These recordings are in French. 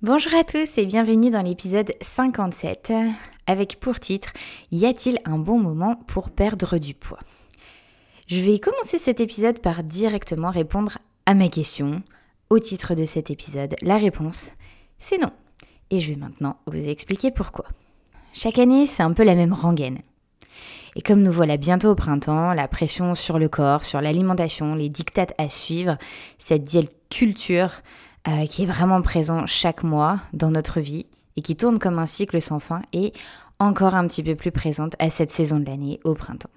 Bonjour à tous et bienvenue dans l'épisode 57 avec pour titre Y a-t-il un bon moment pour perdre du poids? Je vais commencer cet épisode par directement répondre à ma question. Au titre de cet épisode, la réponse, c'est non. Et je vais maintenant vous expliquer pourquoi. Chaque année, c'est un peu la même rengaine. Et comme nous voilà bientôt au printemps, la pression sur le corps, sur l'alimentation, les dictates à suivre, cette diète culture euh, qui est vraiment présent chaque mois dans notre vie et qui tourne comme un cycle sans fin est encore un petit peu plus présente à cette saison de l'année, au printemps.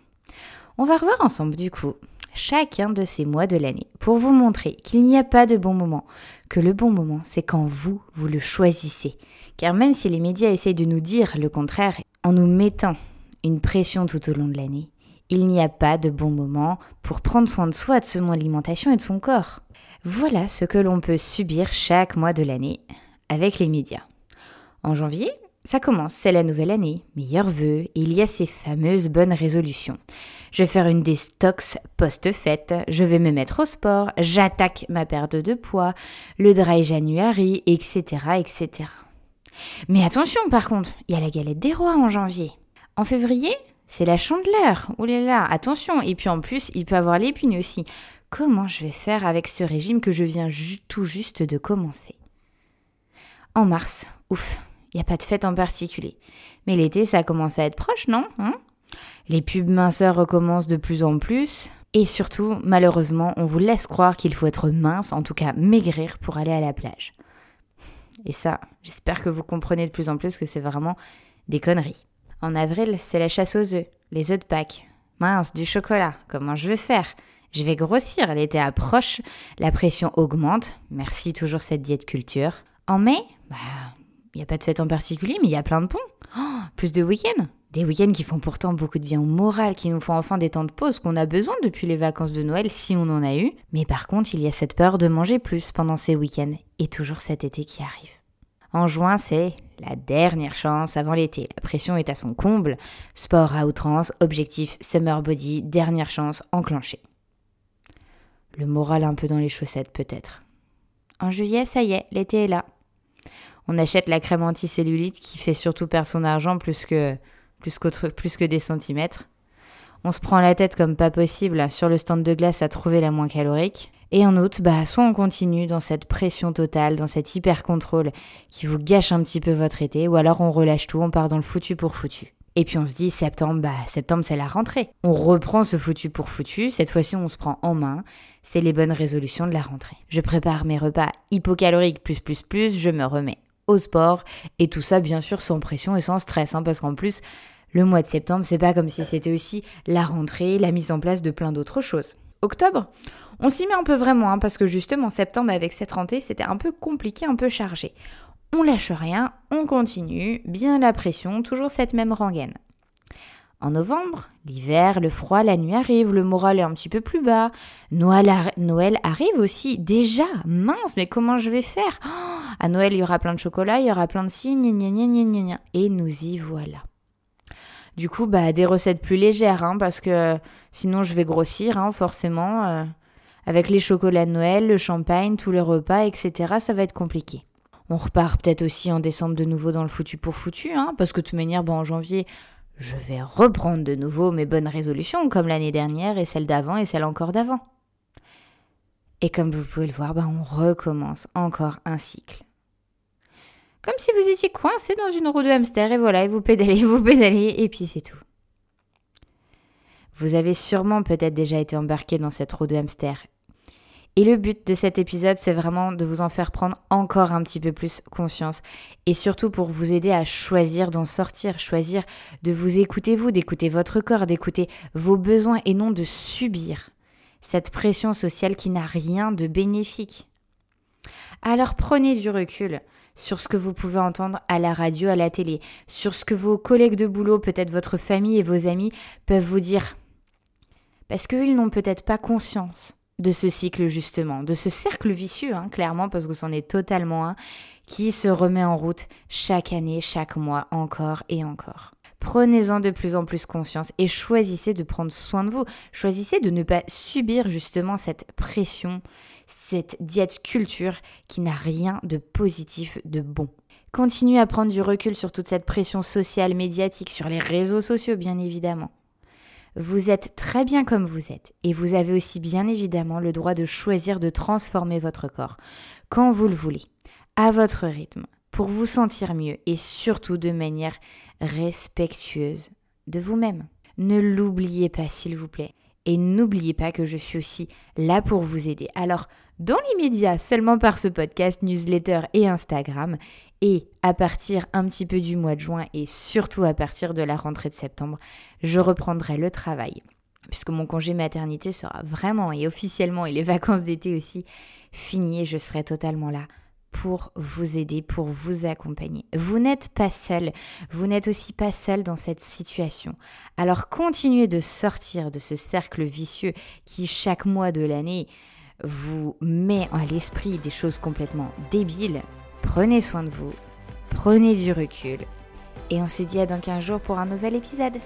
On va revoir ensemble du coup chacun de ces mois de l'année pour vous montrer qu'il n'y a pas de bon moment, que le bon moment c'est quand vous, vous le choisissez. Car même si les médias essayent de nous dire le contraire en nous mettant une pression tout au long de l'année, il n'y a pas de bon moment pour prendre soin de soi, de son alimentation et de son corps. Voilà ce que l'on peut subir chaque mois de l'année avec les médias. En janvier, ça commence, c'est la nouvelle année, meilleurs vœux, il y a ces fameuses bonnes résolutions. Je vais faire une déstox post-fête, je vais me mettre au sport, j'attaque ma perte de poids, le dry January, etc., etc. Mais attention par contre, il y a la galette des rois en janvier. En février, c'est la chandeleur. Oulala, attention. Et puis en plus, il peut avoir l'épine aussi comment je vais faire avec ce régime que je viens tout juste de commencer? En mars, ouf, il n'y a pas de fête en particulier. Mais l'été, ça commence à être proche, non hein? Les pubs minceurs recommencent de plus en plus. Et surtout, malheureusement, on vous laisse croire qu'il faut être mince, en tout cas maigrir, pour aller à la plage. Et ça, j'espère que vous comprenez de plus en plus que c'est vraiment des conneries. En avril, c'est la chasse aux œufs, les œufs de Pâques. Mince, du chocolat, comment je vais faire? Je vais grossir, l'été approche, la pression augmente. Merci toujours cette diète culture. En mai, bah, il n'y a pas de fête en particulier, mais il y a plein de ponts. Oh, plus de week-ends. Des week-ends qui font pourtant beaucoup de bien au moral, qui nous font enfin des temps de pause qu'on a besoin depuis les vacances de Noël si on en a eu. Mais par contre, il y a cette peur de manger plus pendant ces week-ends et toujours cet été qui arrive. En juin, c'est la dernière chance avant l'été. La pression est à son comble. Sport à outrance, objectif summer body, dernière chance enclenchée. Le moral un peu dans les chaussettes peut-être. En juillet, ça y est, l'été est là. On achète la crème anticellulite qui fait surtout perdre son argent plus que, plus, plus que des centimètres. On se prend la tête comme pas possible sur le stand de glace à trouver la moins calorique. Et en août, bah, soit on continue dans cette pression totale, dans cet hyper contrôle qui vous gâche un petit peu votre été, ou alors on relâche tout, on part dans le foutu pour foutu. Et puis on se dit septembre, bah septembre c'est la rentrée. On reprend ce foutu pour foutu, cette fois-ci on se prend en main, c'est les bonnes résolutions de la rentrée. Je prépare mes repas hypocaloriques plus plus plus, je me remets au sport et tout ça bien sûr sans pression et sans stress hein, parce qu'en plus le mois de septembre c'est pas comme si c'était aussi la rentrée, la mise en place de plein d'autres choses. Octobre, on s'y met un peu vraiment hein, parce que justement septembre avec cette rentrée c'était un peu compliqué, un peu chargé. On lâche rien, on continue, bien la pression, toujours cette même rengaine. En novembre, l'hiver, le froid, la nuit arrive, le moral est un petit peu plus bas. Noël, arrive aussi, déjà, mince, mais comment je vais faire? Oh, À Noël, il y aura plein de chocolat, il y aura plein de signes, et nous y voilà. Du coup, bah, des recettes plus légères, hein, parce que sinon je vais grossir, hein, forcément. Euh, avec les chocolats de Noël, le champagne, tous les repas, etc., ça va être compliqué. On repart peut-être aussi en décembre de nouveau dans le foutu pour foutu, hein, parce que de toute manière, en janvier, je vais reprendre de nouveau mes bonnes résolutions, comme l'année dernière et celle d'avant et celle encore d'avant. Et comme vous pouvez le voir, ben on recommence encore un cycle. Comme si vous étiez coincé dans une roue de hamster et voilà, et vous pédalez, vous pédalez, et puis c'est tout. Vous avez sûrement peut-être déjà été embarqué dans cette roue de hamster et le but de cet épisode, c'est vraiment de vous en faire prendre encore un petit peu plus conscience. Et surtout pour vous aider à choisir d'en sortir, choisir de vous écouter vous, d'écouter votre corps, d'écouter vos besoins et non de subir cette pression sociale qui n'a rien de bénéfique. Alors prenez du recul sur ce que vous pouvez entendre à la radio, à la télé, sur ce que vos collègues de boulot, peut-être votre famille et vos amis peuvent vous dire. Parce qu'ils n'ont peut-être pas conscience de ce cycle justement, de ce cercle vicieux, hein, clairement, parce que c'en est totalement un, qui se remet en route chaque année, chaque mois, encore et encore. Prenez-en de plus en plus conscience et choisissez de prendre soin de vous. Choisissez de ne pas subir justement cette pression, cette diète culture qui n'a rien de positif, de bon. Continuez à prendre du recul sur toute cette pression sociale, médiatique, sur les réseaux sociaux bien évidemment. Vous êtes très bien comme vous êtes et vous avez aussi bien évidemment le droit de choisir de transformer votre corps quand vous le voulez, à votre rythme, pour vous sentir mieux et surtout de manière respectueuse de vous-même. Ne l'oubliez pas s'il vous plaît. Et n'oubliez pas que je suis aussi là pour vous aider. Alors, dans l'immédiat, seulement par ce podcast, newsletter et Instagram, et à partir un petit peu du mois de juin et surtout à partir de la rentrée de septembre, je reprendrai le travail. Puisque mon congé maternité sera vraiment et officiellement, et les vacances d'été aussi, fini et je serai totalement là pour vous aider, pour vous accompagner. Vous n'êtes pas seul, vous n'êtes aussi pas seul dans cette situation. Alors continuez de sortir de ce cercle vicieux qui chaque mois de l'année vous met à l'esprit des choses complètement débiles. Prenez soin de vous, prenez du recul et on se dit à dans 15 jours pour un nouvel épisode.